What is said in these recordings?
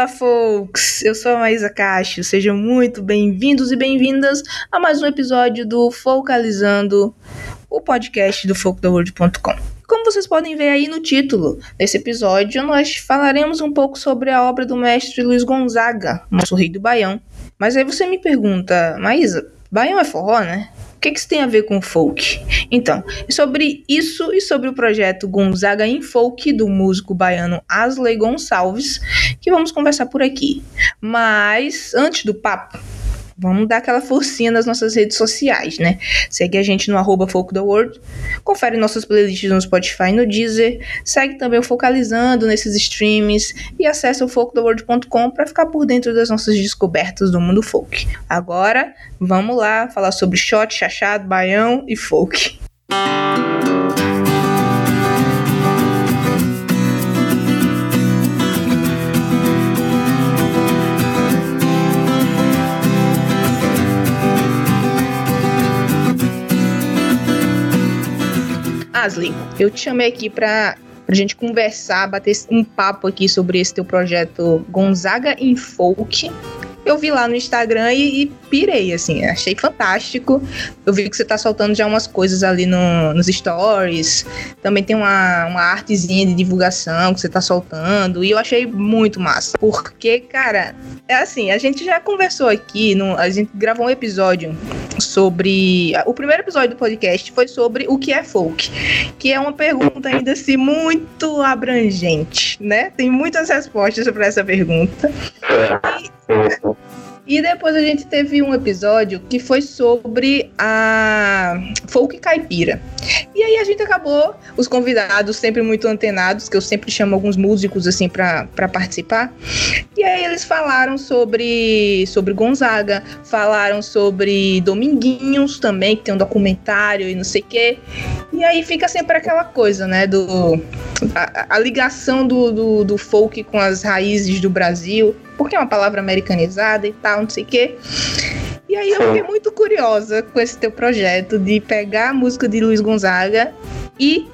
Fala, folks! Eu sou a Maísa Cacho. Sejam muito bem-vindos e bem-vindas a mais um episódio do Focalizando, o podcast do folktheworld.com. Como vocês podem ver aí no título, nesse episódio nós falaremos um pouco sobre a obra do mestre Luiz Gonzaga, nosso rei do Baião. Mas aí você me pergunta, Maísa, Baião é forró, né? O que, que isso tem a ver com folk? Então, é sobre isso e sobre o projeto Gonzaga em Folk do músico baiano Asley Gonçalves que vamos conversar por aqui. Mas, antes do papo, vamos dar aquela forcinha nas nossas redes sociais, né? Segue a gente no arroba World, confere nossas playlists no Spotify e no Deezer, segue também o Focalizando nesses streams e acessa o folktheworld.com para ficar por dentro das nossas descobertas do mundo folk. Agora, vamos lá falar sobre shot, chachado, baião e folk. Asley, eu te chamei aqui para a gente conversar, bater um papo aqui sobre esse teu projeto Gonzaga em Folk, eu vi lá no Instagram e, e, pirei, assim, achei fantástico. Eu vi que você tá soltando já umas coisas ali no, nos stories. Também tem uma, uma artezinha de divulgação que você tá soltando. E eu achei muito massa. Porque, cara, é assim, a gente já conversou aqui, no, a gente gravou um episódio sobre. O primeiro episódio do podcast foi sobre o que é folk. Que é uma pergunta ainda assim muito abrangente, né? Tem muitas respostas para essa pergunta. E, e depois a gente teve um episódio que foi sobre a folk caipira. E aí a gente acabou, os convidados sempre muito antenados, que eu sempre chamo alguns músicos assim para participar. E aí eles falaram sobre sobre Gonzaga, falaram sobre Dominguinhos também, que tem um documentário e não sei o quê. E aí fica sempre aquela coisa, né, do a, a ligação do, do, do folk com as raízes do Brasil porque é uma palavra americanizada e tal, não sei o quê. E aí eu fiquei muito curiosa com esse teu projeto de pegar a música de Luiz Gonzaga e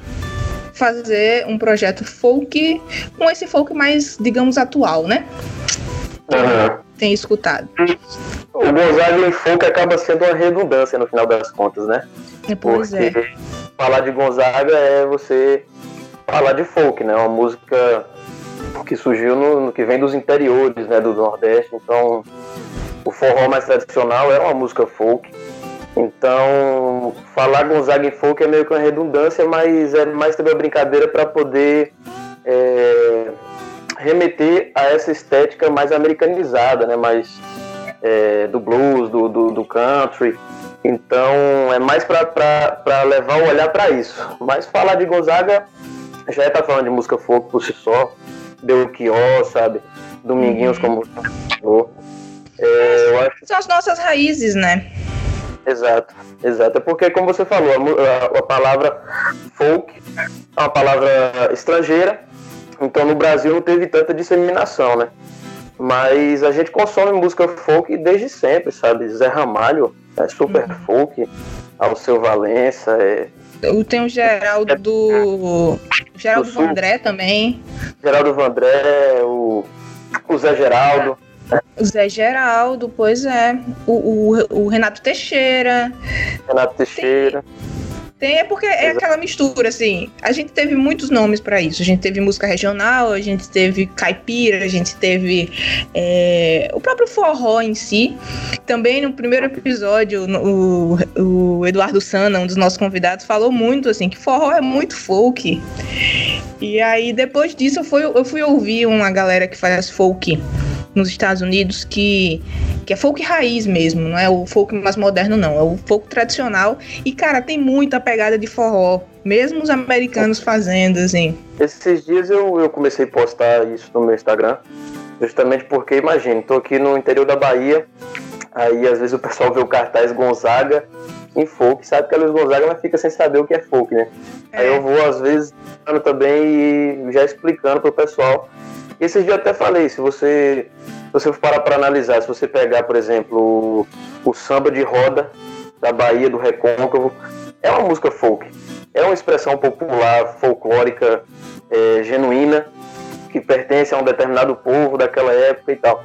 fazer um projeto folk com esse folk mais, digamos, atual, né? Uhum. Tem escutado. O Gonzaga em folk acaba sendo uma redundância no final das contas, né? Pois é. Porque é. falar de Gonzaga é você falar de folk, né? Uma música que surgiu no, que vem dos interiores, né, do Nordeste. Então, o forró mais tradicional é uma música folk. Então, falar Gonzaga em folk é meio que uma redundância, mas é mais também uma brincadeira para poder é, remeter a essa estética mais americanizada, né, mais é, do blues, do, do, do country. Então, é mais para levar o olhar para isso. Mas falar de Gonzaga já é tá falando de música folk por si só. Belchior, sabe? Dominguinhos, uhum. como é, eu acho... São as nossas raízes, né? Exato, exato. É porque, como você falou, a, a, palavra folk é uma palavra estrangeira, então no Brasil não teve tanta disseminação, né? Mas a gente consome música folk desde sempre, sabe? Zé Ramalho é super uhum. folk, Alceu Valença, é, tem o Geraldo do. Geraldo do Vandré também. Geraldo Vandré, o, o Zé Geraldo. O Zé Geraldo, pois é. O, o, o Renato Teixeira. Renato Teixeira. Tem, tem, é porque é aquela mistura, assim. A gente teve muitos nomes para isso. A gente teve música regional, a gente teve caipira, a gente teve é, o próprio forró em si. Também no primeiro episódio, o, o Eduardo Sana, um dos nossos convidados, falou muito assim que forró é muito folk. E aí depois disso eu fui, eu fui ouvir uma galera que faz folk nos Estados Unidos que, que é folk raiz mesmo, não é o folk mais moderno, não. É o folk tradicional. E, cara, tem muita pegada de forró. Mesmo os americanos fazendo, assim. Esses dias eu, eu comecei a postar isso no meu Instagram. Justamente porque, imagine, tô aqui no interior da Bahia. Aí, às vezes, o pessoal vê o cartaz Gonzaga em folk, sabe que é Luiz Gonzaga, mas fica sem saber o que é folk, né? É. Aí eu vou, às vezes, também e já explicando pro pessoal esses dias eu até falei, se você, você for parar para analisar, se você pegar, por exemplo, o, o samba de roda da Bahia, do Recôncavo, é uma música folk. É uma expressão popular, folclórica, é, genuína, que pertence a um determinado povo daquela época e tal.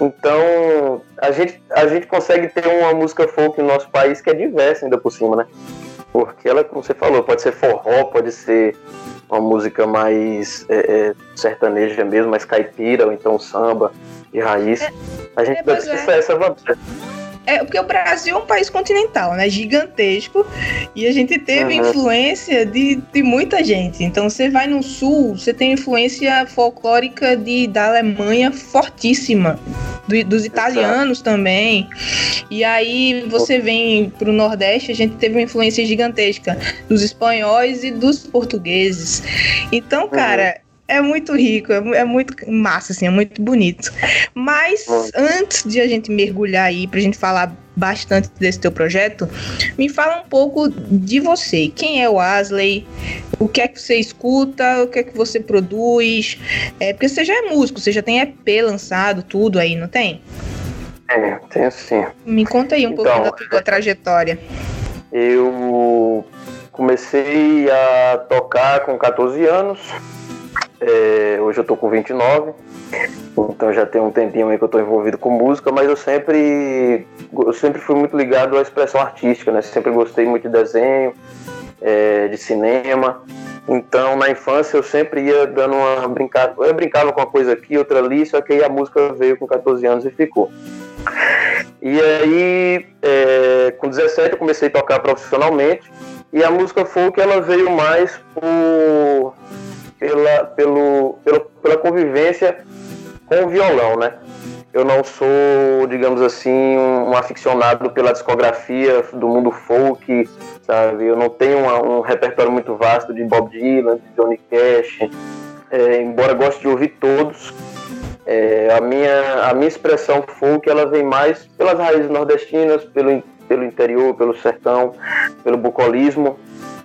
Então, a gente, a gente consegue ter uma música folk no nosso país que é diversa ainda por cima, né? Porque ela, como você falou, pode ser forró, pode ser uma música mais é, é, sertaneja mesmo, mais caipira, ou então samba de raiz. É, a gente é, deve é. essa vantagem. É, porque o Brasil é um país continental, né? Gigantesco. E a gente teve uhum. influência de, de muita gente. Então você vai no sul, você tem influência folclórica de, da Alemanha fortíssima. Do, dos italianos Exato. também. E aí você vem pro Nordeste, a gente teve uma influência gigantesca dos espanhóis e dos portugueses. Então, cara, uhum é muito rico, é, é, muito massa, assim, é muito bonito. Mas antes de a gente mergulhar aí, pra gente falar bastante desse teu projeto, me fala um pouco de você. Quem é o Asley? O que é que você escuta? O que é que você produz? É, porque você já é músico, você já tem EP lançado, tudo aí, não tem? É, tenho sim. Me conta aí um então, pouco da tua trajetória. Eu comecei a tocar com 14 anos é, hoje eu tô com 29, então já tem um tempinho aí que eu tô envolvido com música, mas eu sempre, eu sempre fui muito ligado à expressão artística, né? Sempre gostei muito de desenho, é, de cinema. Então, na infância, eu sempre ia dando uma brincada. Eu brincava com uma coisa aqui, outra ali, só que aí a música veio com 14 anos e ficou. E aí, é, com 17, eu comecei a tocar profissionalmente. E a música folk, ela veio mais por pela, pelo, pelo, pela convivência com o violão, né? Eu não sou, digamos assim, um, aficionado pela discografia do mundo folk, sabe? Eu não tenho uma, um repertório muito vasto de Bob Dylan, de Johnny Cash, é, embora goste de ouvir todos. É, a, minha, a minha expressão folk ela vem mais pelas raízes nordestinas, pelo, pelo interior, pelo sertão, pelo bucolismo.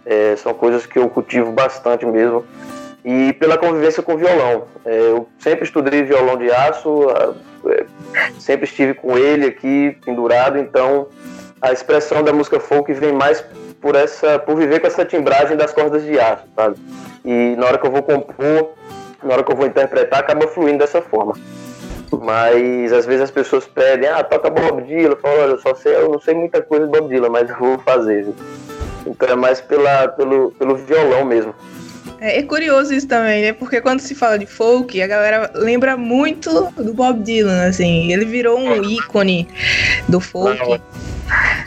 É, são coisas que eu cultivo bastante mesmo e pela convivência com violão. É, eu sempre estudei violão de aço, é, sempre estive com ele aqui pendurado, então a expressão da música folk vem mais por essa, por viver com essa timbragem das cordas de aço, sabe? E na hora que eu vou compor, na hora que eu vou interpretar, acaba fluindo dessa forma. Mas às vezes as pessoas pedem, ah, toca Bob Dylan, eu falo, olha, eu só sei, eu não sei muita coisa de Bob Dylan, mas eu vou fazer. Então é mais pela, pelo, pelo violão mesmo. É, é, curioso isso também, né? Porque quando se fala de folk, a galera lembra muito do Bob Dylan, assim. Ele virou um ícone do folk. Não.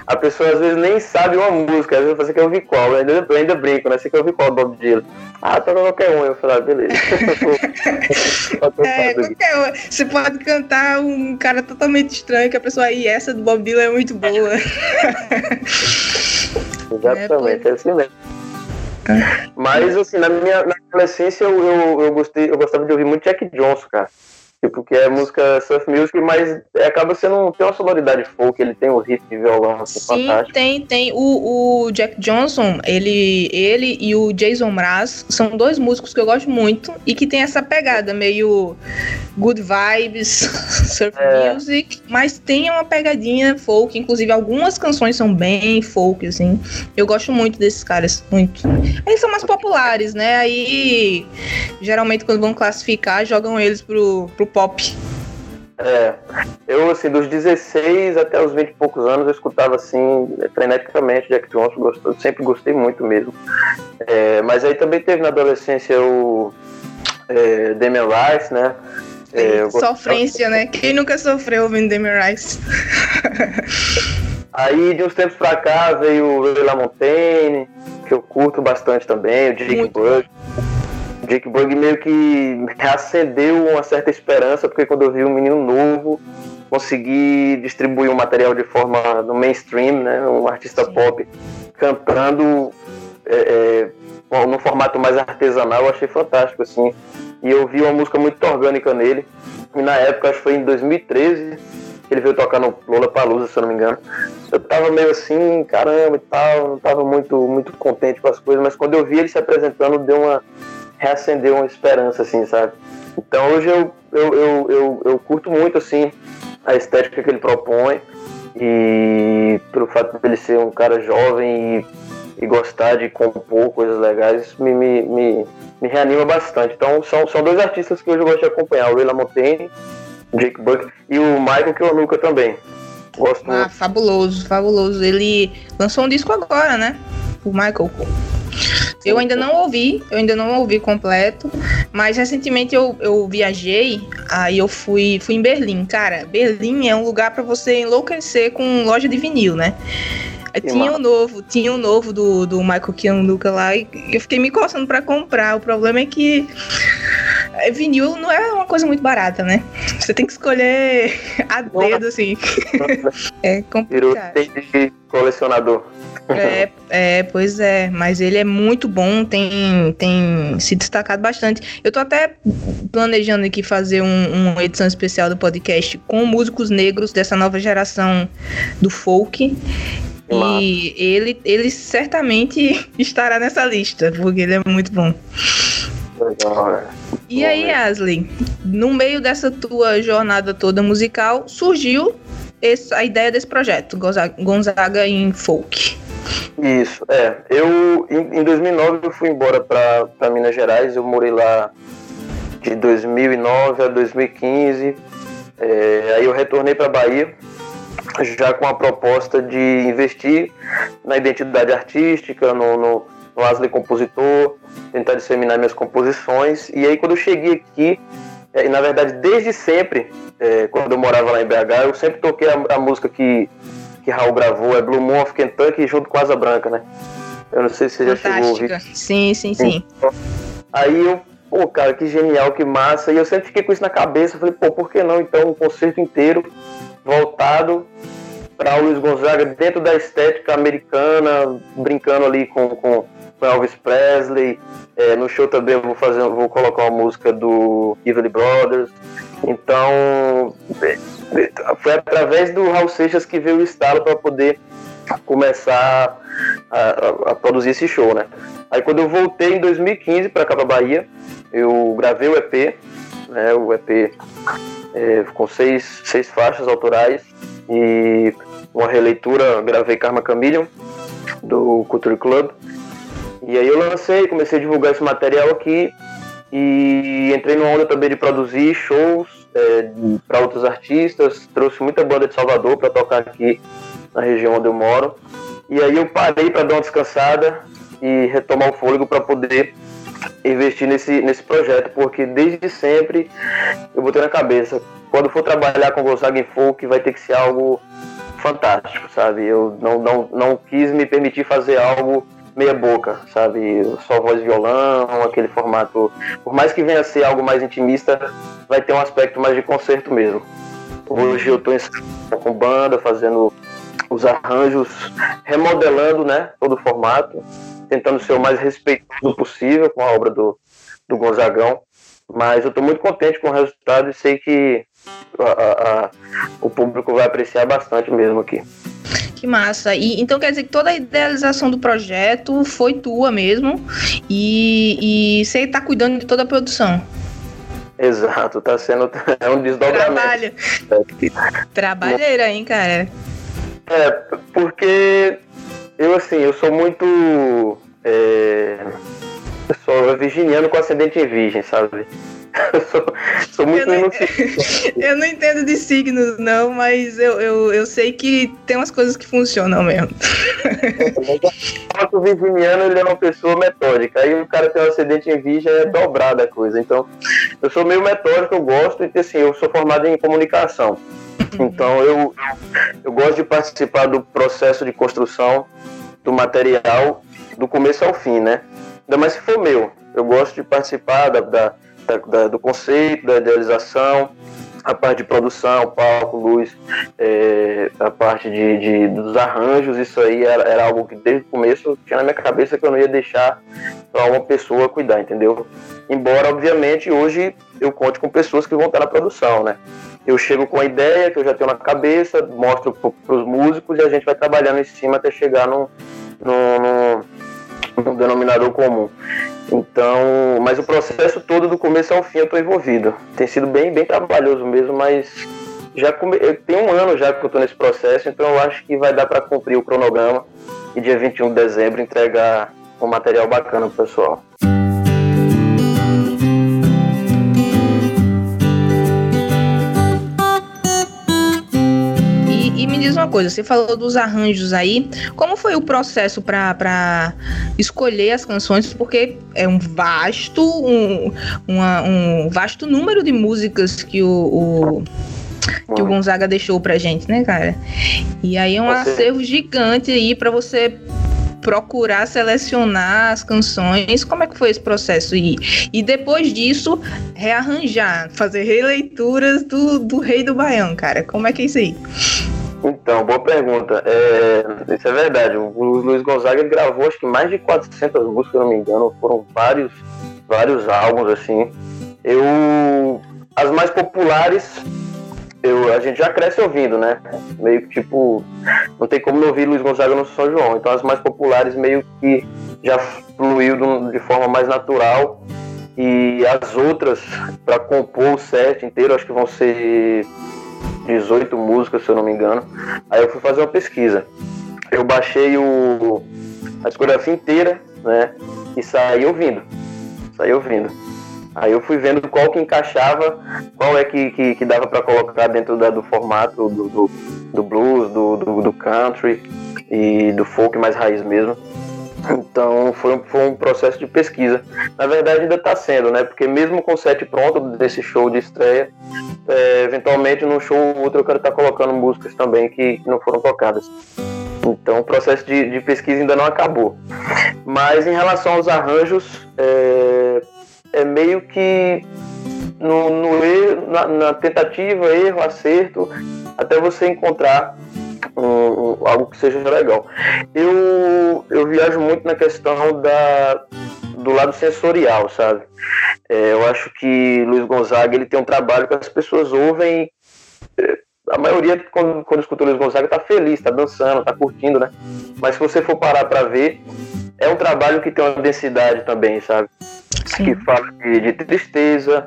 A pessoa às vezes nem sabe uma música, às vezes você quer ouvir qual, eu ainda, eu ainda brinco, né? Você quer ouvir qual do Bob Dylan? Ah, toca qualquer um. Eu falei, ah, beleza. é, qualquer um. Você pode cantar um cara totalmente estranho, que a pessoa aí, essa do Bob Dylan é muito boa. Exatamente, é, é assim mesmo. Mas, assim, na minha na adolescência eu, eu, eu, gostei, eu gostava de ouvir muito Jack Johnson, cara. Tipo, que é música surf music, mas acaba sendo. Tem uma sonoridade folk, ele tem o riff de violão, assim, Sim, fantástico. tem, tem. O, o Jack Johnson, ele, ele e o Jason Mraz são dois músicos que eu gosto muito e que tem essa pegada meio good vibes, surf é. music, mas tem uma pegadinha folk, inclusive algumas canções são bem folk, assim. Eu gosto muito desses caras, muito. Eles são mais populares, né? Aí, geralmente, quando vão classificar, jogam eles pro, pro pop. É, eu assim, dos 16 até os 20 e poucos anos, eu escutava assim, freneticamente Jack Johnson, gostou, sempre gostei muito mesmo. É, mas aí também teve na adolescência o é, Damian Rice, né? É, Sofrência, né? Quem nunca sofreu ouvindo Damian Rice? aí de uns tempos pra cá veio o Ray LaMontagne, que eu curto bastante também, o Dick Bush. Jake Bug meio que reacendeu uma certa esperança, porque quando eu vi um menino novo conseguir distribuir o um material de forma no mainstream, né, um artista Sim. pop cantando é, é, num formato mais artesanal, eu achei fantástico, assim. E eu vi uma música muito orgânica nele. E na época, acho que foi em 2013, ele veio tocar no Lola Palusa, se eu não me engano. Eu tava meio assim, caramba e tal, não tava muito, muito contente com as coisas, mas quando eu vi ele se apresentando, deu uma reacender uma esperança, assim, sabe? Então hoje eu, eu, eu, eu, eu curto muito, assim, a estética que ele propõe e pelo fato de ele ser um cara jovem e, e gostar de compor coisas legais me, me, me, me, reanima bastante. Então são, são dois artistas que hoje eu gosto de acompanhar, o Will Montaigne, Jake Buck e o Michael Kiwanuka também. Gosto ah, muito. fabuloso, fabuloso. Ele lançou um disco agora, né? O Michael. Eu ainda não ouvi, eu ainda não ouvi completo, mas recentemente eu, eu viajei, aí eu fui, fui em Berlim. Cara, Berlim é um lugar para você enlouquecer com loja de vinil, né? Tinha um novo, tinha um novo do, do Michael Kiwanuka lá e eu fiquei me coçando para comprar. O problema é que é, vinil não é uma coisa muito barata, né? Você tem que escolher a dedo, assim. é complicado. Virou de colecionador. É, é, pois é, mas ele é muito bom, tem, tem se destacado bastante. Eu tô até planejando aqui fazer um, uma edição especial do podcast com músicos negros dessa nova geração do folk. E ele, ele certamente estará nessa lista, porque ele é muito bom. É. E aí, Ashley, no meio dessa tua jornada toda musical, surgiu esse, a ideia desse projeto, Gonzaga, Gonzaga em Folk. Isso, é. Eu, em, em 2009, eu fui embora para Minas Gerais, eu morei lá de 2009 a 2015. É, aí eu retornei para Bahia, já com a proposta de investir na identidade artística, no, no, no Asley compositor, tentar disseminar minhas composições. E aí quando eu cheguei aqui, é, e na verdade desde sempre, é, quando eu morava lá em BH, eu sempre toquei a, a, música que, que Raul gravou, é Blue Moon of Kentucky junto com Asa Branca, né? Eu não sei se você já chegou a ouvir. Sim, sim, sim. Aí eu pô, cara, que genial, que massa. E eu sempre fiquei com isso na cabeça. Falei, pô, por que não então um concerto inteiro voltado para o Luiz Gonzaga dentro da estética americana, brincando ali com, com, com Elvis Presley. É, no show também eu vou fazer, vou colocar uma música do Everly Brothers. Então é, é, foi através do Raul Seixas que veio o estalo para poder começar a, a, produzir esse show, né? Aí quando eu voltei em 2015 para cá Bahia, eu gravei o EP, né? O EP é, com seis, seis faixas autorais e uma releitura, gravei Karma Chameleon do Culture Club. E aí eu lancei, comecei a divulgar esse material aqui e entrei numa onda também de produzir shows é, para outros artistas, trouxe muita banda de Salvador para tocar aqui na região onde eu moro. E aí eu parei para dar uma descansada e retomar o fôlego para poder investir nesse, nesse projeto, porque desde sempre eu botei na cabeça, quando for trabalhar com Volkswagen Folk vai ter que ser algo fantástico, sabe? Eu não, não, não quis me permitir fazer algo meia boca, sabe? Só voz e violão, aquele formato. Por mais que venha a ser algo mais intimista, vai ter um aspecto mais de concerto mesmo. Hoje eu estou com banda, fazendo os arranjos, remodelando né, todo o formato, tentando ser o mais respeitoso possível com a obra do, do Gonzagão. Mas eu estou muito contente com o resultado e sei que a, a, a, o público vai apreciar bastante mesmo aqui. Que massa. E, então quer dizer que toda a idealização do projeto foi tua mesmo e, e você está cuidando de toda a produção. Exato, tá sendo é um desdobramento. Trabalho. Trabalheira, hein, cara? É, porque eu assim, eu sou muito. É, eu sou virginiano com ascendente em virgem, sabe? Eu sou, sou muito eu não, eu não entendo de signos, não, mas eu, eu, eu sei que tem umas coisas que funcionam mesmo. O virginiano ele é uma pessoa metódica. Aí o cara tem um ascendente em virgem é dobrada a coisa. Então, eu sou meio metódico, eu gosto, e assim, eu sou formado em comunicação. Então eu, eu gosto de participar do processo de construção do material do começo ao fim, né? Ainda mais se for meu. Eu gosto de participar da, da, da, do conceito, da idealização, a parte de produção, palco, luz, é, a parte de, de, dos arranjos, isso aí era, era, algo que desde o começo tinha na minha cabeça que eu não ia deixar para uma pessoa cuidar, entendeu? Embora, obviamente, hoje eu conte com pessoas que vão estar na produção, né? Eu chego com a ideia que eu já tenho na cabeça, mostro para os músicos e a gente vai trabalhando em cima até chegar num, num, num denominador comum. Então, mas o processo todo do começo ao fim eu estou envolvido. Tem sido bem, bem trabalhoso mesmo, mas já come... tem um ano já que eu estou nesse processo, então eu acho que vai dar para cumprir o cronograma e dia 21 de dezembro entregar um material bacana pro pessoal. Diz uma coisa, você falou dos arranjos aí, como foi o processo para escolher as canções? Porque é um vasto, um, uma, um vasto número de músicas que o, o que o Gonzaga deixou pra gente, né, cara? E aí é um você... acervo gigante aí para você procurar selecionar as canções. Como é que foi esse processo? E, e depois disso, rearranjar, fazer releituras do, do Rei do Baião, cara. Como é que é isso aí? Então, boa pergunta. É, isso é verdade. O Luiz Gonzaga gravou acho que mais de 400 músicas, se não me engano. Foram vários, vários álbuns, assim. Eu... As mais populares eu, a gente já cresce ouvindo, né? Meio que tipo, não tem como não ouvir Luiz Gonzaga no São João. Então as mais populares meio que já fluiu de forma mais natural. E as outras, para compor o set inteiro, acho que vão ser 18 músicas, se eu não me engano. Aí eu fui fazer uma pesquisa. Eu baixei o, a discografia inteira, né? E saí ouvindo. Saí ouvindo. Aí eu fui vendo qual que encaixava, qual é que, que, que dava para colocar dentro da, do formato do, do, do blues, do, do, do, country e do folk mais raiz mesmo. Então foi, foi um processo de pesquisa. Na verdade ainda está sendo, né? Porque mesmo com o set pronto desse show de estreia, é, eventualmente num show ou outro eu quero estar tá colocando músicas também que, não foram tocadas. Então o processo de, de, pesquisa ainda não acabou. Mas em relação aos arranjos, é, é meio que no, no erro, na, na, tentativa, erro, acerto, até você encontrar um, um, algo que seja legal. Eu, eu viajo muito na questão da, do lado sensorial, sabe? É, eu acho que Luiz Gonzaga ele tem um trabalho que as pessoas ouvem. É, a maioria, quando, quando escuta Luiz Gonzaga, tá feliz, tá dançando, tá curtindo, né? Mas se você for parar para ver, é um trabalho que tem uma densidade também, sabe? Sim. Que fala de, de, tristeza,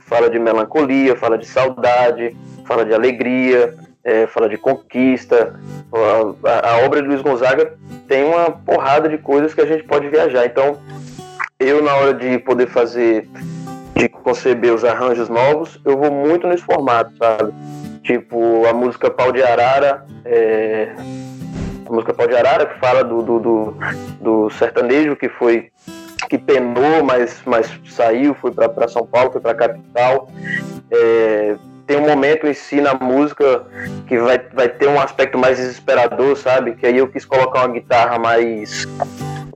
fala de melancolia, fala de saudade, fala de alegria, é, fala de conquista. A, a, a, obra de Luiz Gonzaga tem uma porrada de coisas que a gente pode viajar. Então, eu, na hora de poder fazer, de conceber os arranjos novos, eu vou muito nesse formato, sabe? Tipo, a música Pau de Arara. É a música Pau de Arara, que fala do, do, do, do sertanejo que foi que penou, mas, mas saiu, foi para São Paulo, foi para a capital. É, tem um momento em si na música que vai, vai ter um aspecto mais desesperador, sabe? Que aí eu quis colocar uma guitarra mais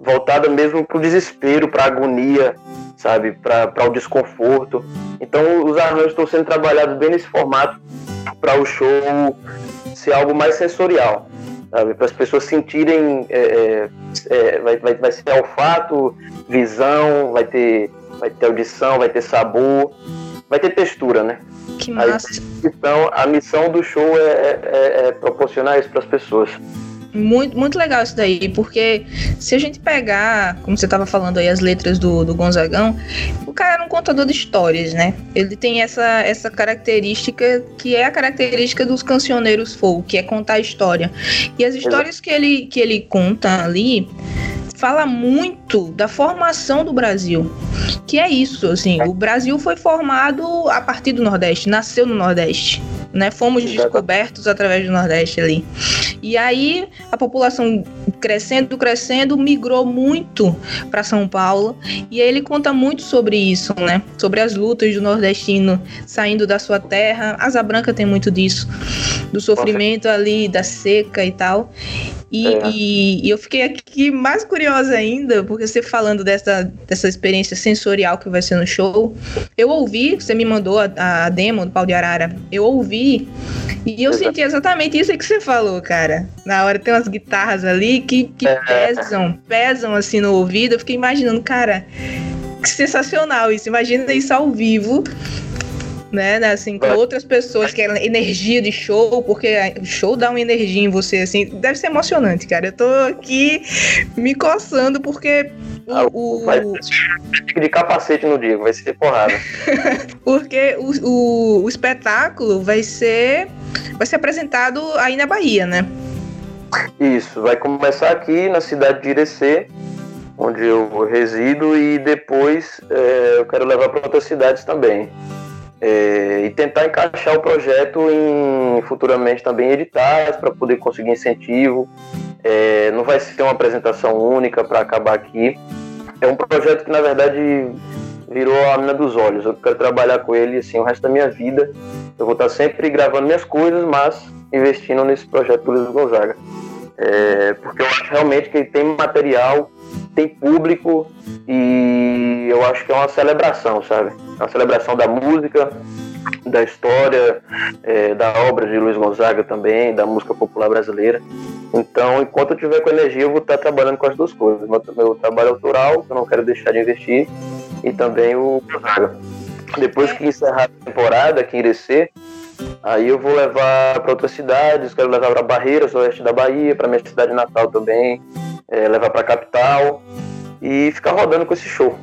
voltada mesmo para o desespero, para a agonia, sabe? Para o desconforto. Então os arranjos estão sendo trabalhados bem nesse formato para o show ser algo mais sensorial para as pessoas sentirem é, é, é, vai, vai, vai ser olfato, visão, vai ter, vai ter audição, vai ter sabor, vai ter textura, né? Que massa. Então, a missão do show é, é, é proporcionar isso para as pessoas. Muito, muito legal isso daí, porque se a gente pegar, como você estava falando aí, as letras do, do Gonzagão, o cara era um contador de histórias, né? Ele tem essa, essa característica que é a característica dos cancioneiros folk, que é contar a história. E as histórias que ele, que ele conta ali fala muito da formação do Brasil. Que é isso, assim, o Brasil foi formado a partir do Nordeste, nasceu no Nordeste, né? Fomos descobertos através do Nordeste ali. E aí a população crescendo, crescendo, migrou muito para São Paulo. E aí ele conta muito sobre isso, né? Sobre as lutas do nordestino saindo da sua terra. Asa Branca tem muito disso, do sofrimento ali, da seca e tal. E, é. e, e, eu fiquei aqui mais curiosa ainda, porque você falando dessa, dessa experiência sensorial que vai ser no show. Eu ouvi, você me mandou a, a demo do Pau de Arara, eu ouvi e eu senti exatamente isso que você falou, cara. Na hora tem umas guitarras ali que, que é. pesam, pesam assim no ouvido. Eu fiquei imaginando, cara, que sensacional isso. Imagina isso ao vivo né, né, assim, com outras pessoas, que é energia de show, porque o show dá uma energia em você, assim, deve ser emocionante, cara. Eu tô aqui me coçando porque o, ah, o... Vai de capacete no dia, vai ser porrada. porque o, o, o espetáculo vai ser vai ser apresentado aí na Bahia, né? Isso, vai começar aqui na cidade de Irecê, onde eu resido, e depois é, eu quero levar para outras cidades também. É, e tentar encaixar o projeto em futuramente também editais para poder conseguir incentivo. É, não vai ser uma apresentação única para acabar aqui. É um projeto que na verdade virou a mina dos olhos. Eu quero trabalhar com ele assim o resto da minha vida. Eu vou estar sempre gravando minhas coisas, mas investindo nesse projeto do Luiz Gonzaga. É, porque eu acho realmente que ele tem material, tem público e eu acho que é uma celebração, sabe? É uma celebração da música, da história, é, da obra de Luiz Gonzaga também, da música popular brasileira. Então, enquanto eu tiver com energia, eu vou estar trabalhando com as duas coisas. Meu, meu trabalho autoral, que eu não quero deixar de investir, e também o Gonzaga. Depois que encerrar a temporada aqui em Irecê, aí eu vou levar para outras cidades, quero levar para Barreiras, oeste da Bahia, para minha cidade natal também, é, levar para a capital e ficar rodando com esse show.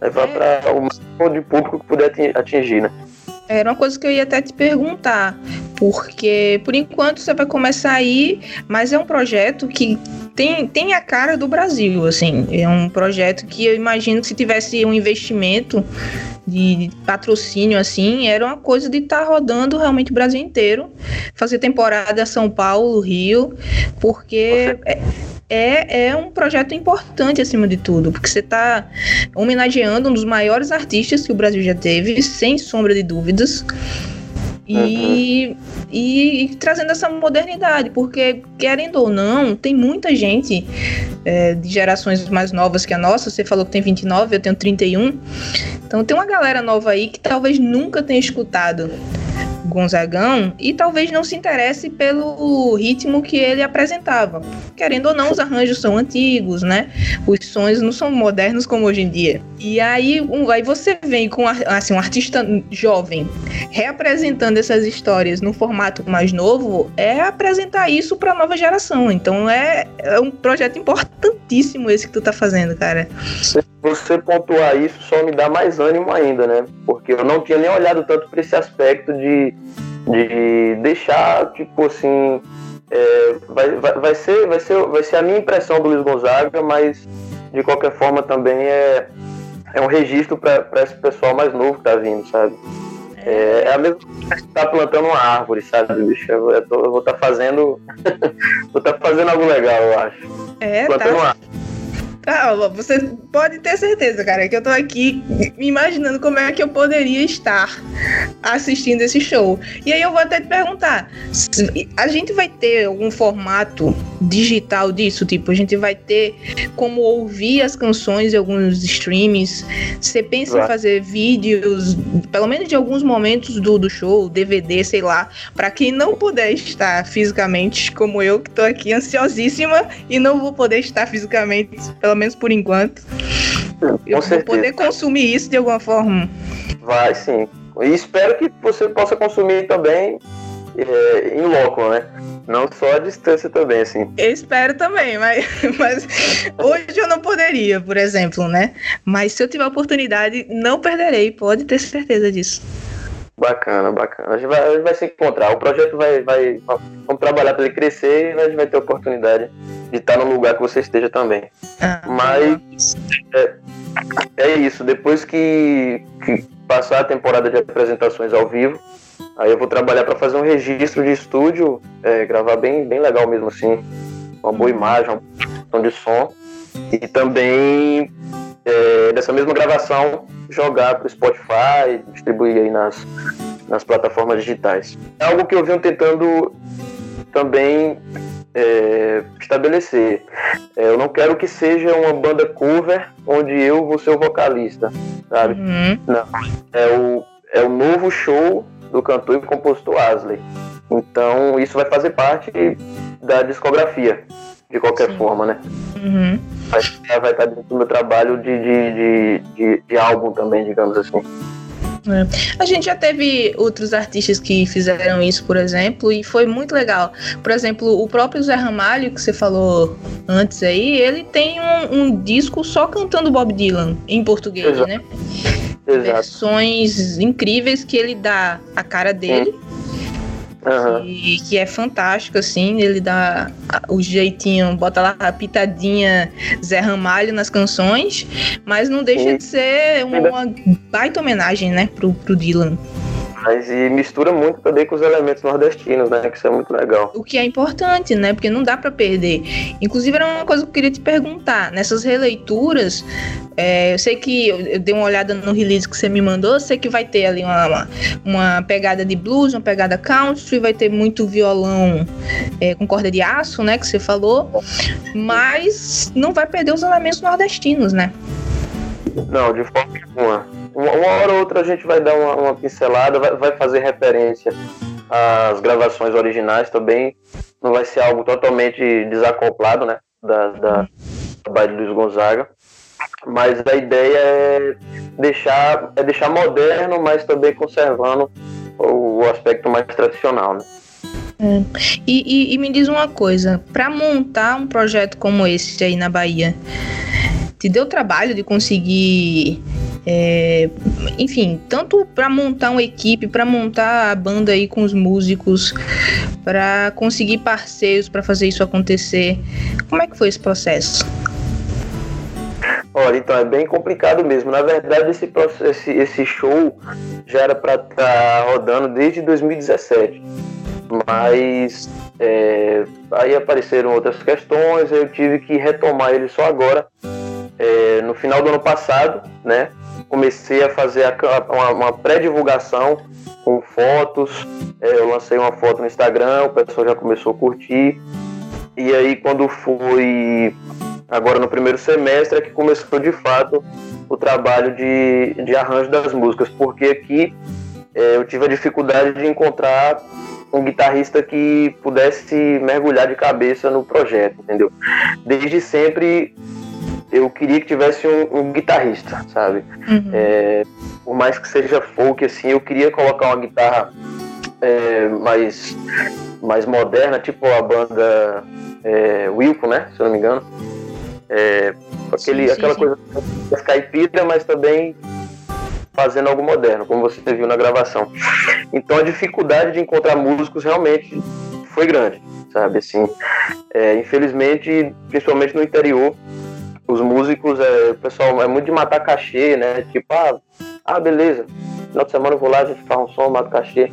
Levar é. para o máximo de público que puder atingir, né? Era uma coisa que eu ia até te perguntar, porque por enquanto você vai começar aí, mas é um projeto que tem, tem a cara do Brasil, assim. É um projeto que eu imagino que se tivesse um investimento de, de patrocínio, assim, era uma coisa de estar tá rodando realmente o Brasil inteiro, fazer temporada São Paulo, Rio, porque. É, é, é um projeto importante acima de tudo, porque você está homenageando um dos maiores artistas que o Brasil já teve, sem sombra de dúvidas. E, uhum. e, e, trazendo essa modernidade, porque, querendo ou não, tem muita gente é, de gerações mais novas que a nossa. Você falou que tem 29, eu tenho 31. Então tem uma galera nova aí que talvez nunca tenha escutado Gonzagão e talvez não se interesse pelo ritmo que ele apresentava. Querendo ou não, os arranjos são antigos, né? Os sons não são modernos como hoje em dia. E aí, um, aí você vem com assim, um artista jovem reapresentando essas histórias no formato mais novo, é apresentar isso para a nova geração. Então é, é um projeto importantíssimo esse que tu tá fazendo, cara. Você pontuar isso só me dá mais ânimo ainda, né? Porque eu não tinha nem olhado tanto para esse aspecto de, de deixar, tipo assim, é, vai, vai, vai, ser, vai, ser, vai ser a minha impressão do Luiz Gonzaga, mas de qualquer forma também é, é um registro para esse pessoal mais novo que tá vindo, sabe? É, é a mesma coisa que tá plantando uma árvore, sabe, bicho? Eu, eu, tô, eu vou estar tá fazendo. vou estar tá fazendo algo legal, eu acho. É, plantando tá. uma árvore. Ah, você pode ter certeza, cara, que eu tô aqui me imaginando como é que eu poderia estar assistindo esse show. E aí eu vou até te perguntar: a gente vai ter algum formato digital disso? Tipo, a gente vai ter como ouvir as canções em alguns streams? Você pensa em fazer vídeos, pelo menos de alguns momentos do, do show, DVD, sei lá, para quem não puder estar fisicamente, como eu, que tô aqui ansiosíssima e não vou poder estar fisicamente, pelo menos por enquanto. Com eu certeza. vou poder consumir isso de alguma forma. Vai, sim. E espero que você possa consumir também é, em loco, né? Não só a distância também, assim. Eu espero também, mas, mas hoje eu não poderia, por exemplo, né? Mas se eu tiver oportunidade, não perderei, pode ter certeza disso. Bacana, bacana. A gente vai, a gente vai se encontrar. O projeto vai, vai. Vamos trabalhar para ele crescer e a gente vai ter oportunidade de estar no lugar que você esteja também. Ah, Mas é, é, isso. Depois que, que passar a temporada de apresentações ao vivo, Aí eu vou trabalhar para fazer um registro de estúdio, é, gravar bem, bem legal mesmo assim, uma boa imagem, uma de som. E também é, dessa mesma gravação jogar para o Spotify, distribuir aí nas, nas plataformas digitais. É algo que eu venho tentando também é, estabelecer. É, eu não quero que seja uma banda cover onde eu vou ser o vocalista, sabe? Uhum. Não. É o, é o novo show do cantor e compositor Asley. Então isso vai fazer parte da discografia, de qualquer Sim. forma, né? Uhum. Vai, vai estar dentro do meu trabalho de, de, de, de, álbum também, digamos assim. É. A gente já teve outros artistas que fizeram isso, por exemplo, e foi muito legal. Por exemplo, o próprio Zé Ramalho, que você falou antes aí, ele tem um, um disco só cantando Bob Dylan em português, Exato. né? Exato. Versões incríveis que ele dá a cara dele. Uhum. Que, que, é fantástico, assim, ele dá o jeitinho, bota lá a pitadinha Zé Ramalho nas canções, mas não deixa Sim. de ser uma baita homenagem, né, pro, pro Dylan. Mas e mistura muito também com os elementos nordestinos, né? Que isso é muito legal. O que é importante, né? Porque não dá para perder. Inclusive, era uma coisa que eu queria te perguntar. Nessas releituras, é, eu sei que eu, dei uma olhada no release que você me mandou, eu sei que vai ter ali uma, uma, uma pegada de blues, uma pegada country, vai ter muito violão é, com corda de aço, né? Que você falou. Mas não vai perder os elementos nordestinos, né? Não, de forma alguma uma, hora ou outra a gente vai dar uma, uma pincelada, vai, vai, fazer referência às gravações originais também. Não vai ser algo totalmente desacoplado, né? Da, da, da Baile Luiz Gonzaga. Mas a ideia é deixar, é deixar moderno, mas também conservando o, o aspecto mais tradicional, né? É. E, e, e, me diz uma coisa, para montar um projeto como esse aí na Bahia, te deu trabalho de conseguir é, enfim, tanto para montar uma equipe, para montar a banda aí com os músicos, para conseguir parceiros para fazer isso acontecer. Como é que foi esse processo? Olha, então é bem complicado mesmo. Na verdade, esse, esse, esse show já era para estar tá rodando desde 2017. Mas é, aí apareceram outras questões, eu tive que retomar ele só agora, é, no final do ano passado, né? comecei a fazer a, uma, uma pré-divulgação com fotos. É, eu lancei uma foto no Instagram, o pessoal já começou a curtir. E aí, quando foi agora no primeiro semestre, é que começou de fato o trabalho de, de arranjo das músicas, porque aqui é, eu tive a dificuldade de encontrar um guitarrista que pudesse mergulhar de cabeça no projeto, entendeu? Desde sempre eu queria que tivesse um, um guitarrista, sabe? Uhum. É, por mais que seja folk, assim, eu queria colocar uma guitarra é, mais, mais moderna, tipo a banda é, Wilco, né? Se eu não me engano. É, aquele, sim, sim, aquela sim. coisa caipira, mas também fazendo algo moderno, como você viu na gravação. Então a dificuldade de encontrar músicos realmente foi grande, sabe? Assim, é, infelizmente, principalmente no interior, os músicos, é, o pessoal é muito de matar cachê, né? Tipo, ah, ah beleza, final de semana eu vou lá, a gente faz um som, mata cachê.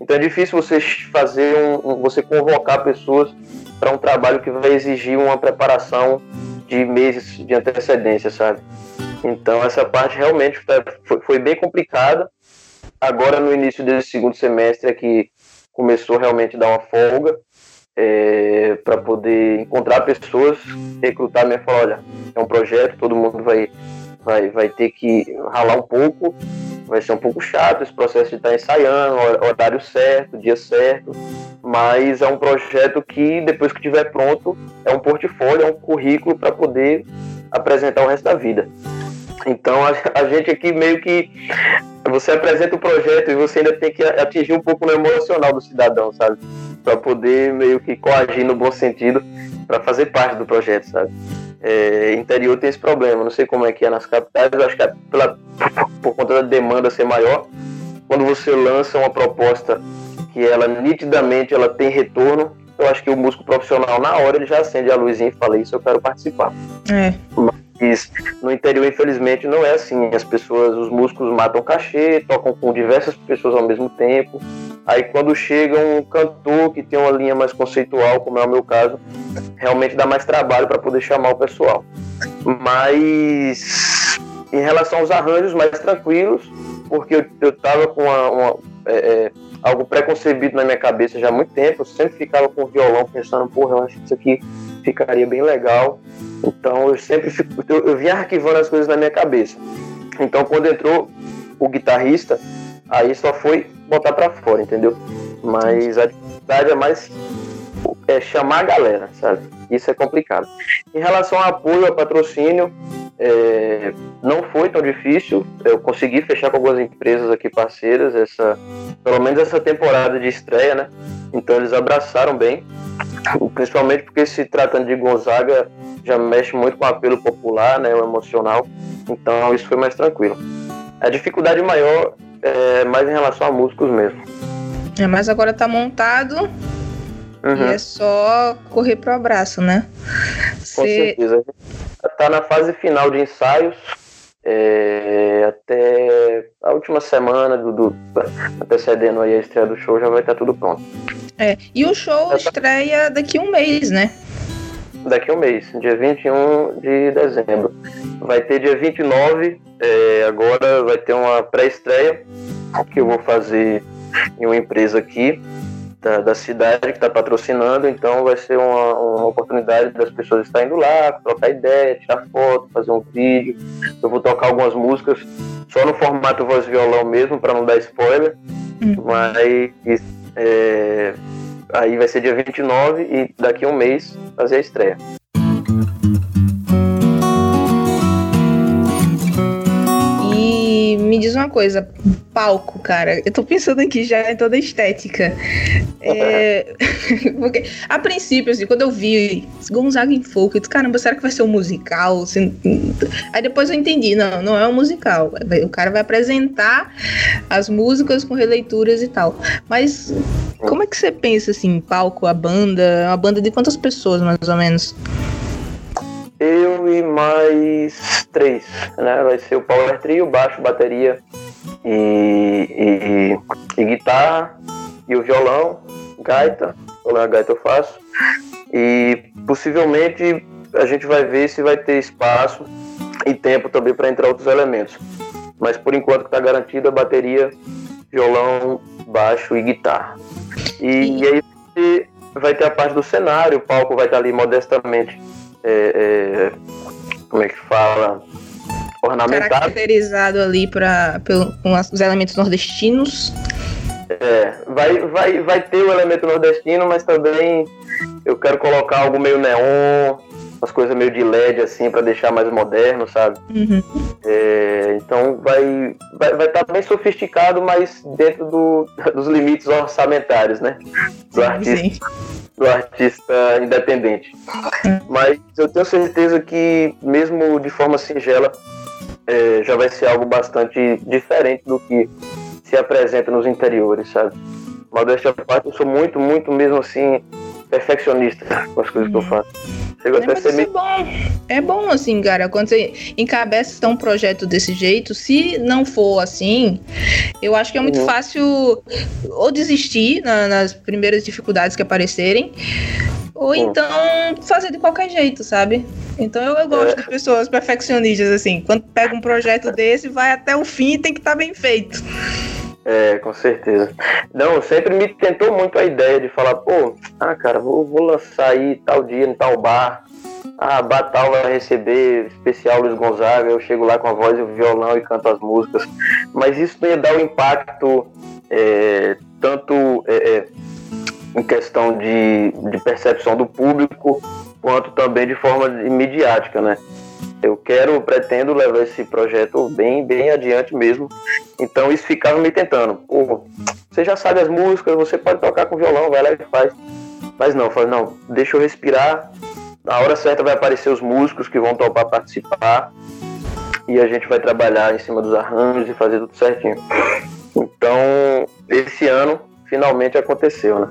Então é difícil você fazer um, um você convocar pessoas para um trabalho que vai exigir uma preparação de meses de antecedência, sabe? Então essa parte realmente foi, foi bem complicada. Agora no início desse segundo semestre é que começou realmente a dar uma folga é, para poder encontrar pessoas, recrutar mesmo, falar, olha, é um projeto, todo mundo vai, vai, vai ter que ralar um pouco, vai ser um pouco chato esse processo de estar tá ensaiando, horário certo, dia certo, mas é um projeto que depois que estiver pronto, é um portfólio, é um currículo para poder apresentar o resto da vida. Então a, gente aqui meio que você apresenta o projeto e você ainda tem que atingir um pouco no emocional do cidadão, sabe? Para poder meio que coagir no bom sentido para fazer parte do projeto, sabe? É, interior tem esse problema, não sei como é que é nas capitais, eu acho que é pela, por conta da demanda ser maior, quando você lança uma proposta que ela nitidamente ela tem retorno, eu acho que o músico profissional na hora ele já acende a luzinha e fala isso eu quero participar. É. Mas no interior infelizmente não é assim, as pessoas, os músicos matam cachê, tocam com diversas pessoas ao mesmo tempo Aí quando chega um cantor que tem uma linha mais conceitual, como é o meu caso, realmente dá mais trabalho para poder chamar o pessoal. Mas em relação aos arranjos mais tranquilos, porque eu, eu tava com uma, uma é, é, algo preconcebido na minha cabeça já há muito tempo, eu sempre ficava com o violão pensando, porra, eu acho que isso aqui ficaria bem legal. Então eu sempre fico, eu, eu vinha arquivando as coisas na minha cabeça. Então quando entrou o guitarrista, aí só foi botar para fora, entendeu? Mas a dificuldade é mais é chamar a galera, sabe? Isso é complicado. Em relação ao apoio, ao patrocínio, é, não foi tão difícil. Eu consegui fechar com algumas empresas aqui parceiras, essa, pelo menos essa temporada de estreia, né? Então eles abraçaram bem, principalmente porque se tratando de Gonzaga já mexe muito com o apelo popular, né? O emocional. Então isso foi mais tranquilo. A dificuldade maior é mais em relação a músicos mesmo. É, mas agora tá montado uhum. e é só correr pro abraço, né? Com certeza. Tá na fase final de ensaios. É, até a última semana do, do antecedendo aí a estreia do show já vai estar tá tudo pronto. É, e o show estreia daqui a um mês, né? Daqui a um mês, dia 21 de dezembro. Vai ter dia 29, é, agora vai ter uma pré-estreia que eu vou fazer em uma empresa aqui da, da cidade que está patrocinando, então vai ser uma, uma, oportunidade das pessoas estarem indo lá, trocar ideia, tirar foto, fazer um vídeo. Eu vou tocar algumas músicas só no formato voz e violão mesmo, para não dar spoiler, uhum. mas é, aí vai ser dia 29 e daqui a um mês fazer a estreia. Me diz uma coisa, palco, cara. Eu tô pensando aqui já em toda a estética. É... Porque, a princípio, assim, quando eu vi Gonzaga em folk, eu disse, caramba, será que vai ser um musical? Assim... Aí depois eu entendi, não, não é um musical. O cara vai apresentar as músicas com releituras e tal. Mas como é que você pensa, assim, palco, a banda? Uma banda de quantas pessoas, mais ou menos? Eu e mais três, né? Vai ser o power trio, baixo, bateria e, e, e guitarra e o violão, gaita, violão a gaita eu faço e possivelmente a gente vai ver se vai ter espaço e tempo também para entrar outros elementos. Mas por enquanto está garantido a bateria, violão, baixo e guitarra. E, e aí vai ter a parte do cenário, o palco vai estar ali modestamente é, Ornamentado. Caracterizado ali pra, pelo, com os elementos nordestinos. É, vai, vai, vai ter o elemento nordestino, mas também eu quero colocar algo meio neon, umas coisas meio de LED assim para deixar mais moderno, sabe? Uhum. É, então vai vai vai estar tá bem sofisticado, mas dentro do, dos limites orçamentários, né? Do artista. Sim do artista independente. Mas eu tenho certeza que, mesmo de forma singela, é, já vai ser algo bastante diferente do que se apresenta nos interiores, sabe? Modéstia à parte, eu sou muito, muito mesmo assim, perfeccionista com as coisas que eu uhum. faço. Chega até ser meio... é bom. É bom, assim, cara, quando você encabeça um projeto desse jeito, se não for assim, eu acho que é muito uhum. fácil ou desistir na, nas primeiras dificuldades que aparecerem, ou então fazer de qualquer jeito, sabe? Então eu, eu gosto é. de pessoas perfeccionistas, assim. Quando pega um projeto desse, vai até o fim e tem que estar tá bem feito. É, com certeza. Não, sempre me tentou muito a ideia de falar, pô, ah, cara, vou, vou lançar aí tal dia, em tal bar. Ah, Batal vai receber especial Luiz Gonzaga, eu chego lá com a voz e o violão e canto as músicas. Mas isso não ia dar o um impacto é, tanto é, é, em questão de, de percepção do público, quanto também de forma imediática, né? Eu quero, pretendo levar esse projeto bem, bem adiante mesmo. Então isso ficava me tentando. Pô, você já sabe as músicas, você pode tocar com violão, vai lá e faz. Mas não, falei, não, deixa eu respirar. Na hora certa vai aparecer os músicos que vão topar participar. E a gente vai trabalhar em cima dos arranjos e fazer tudo certinho. Então, esse ano finalmente aconteceu, né?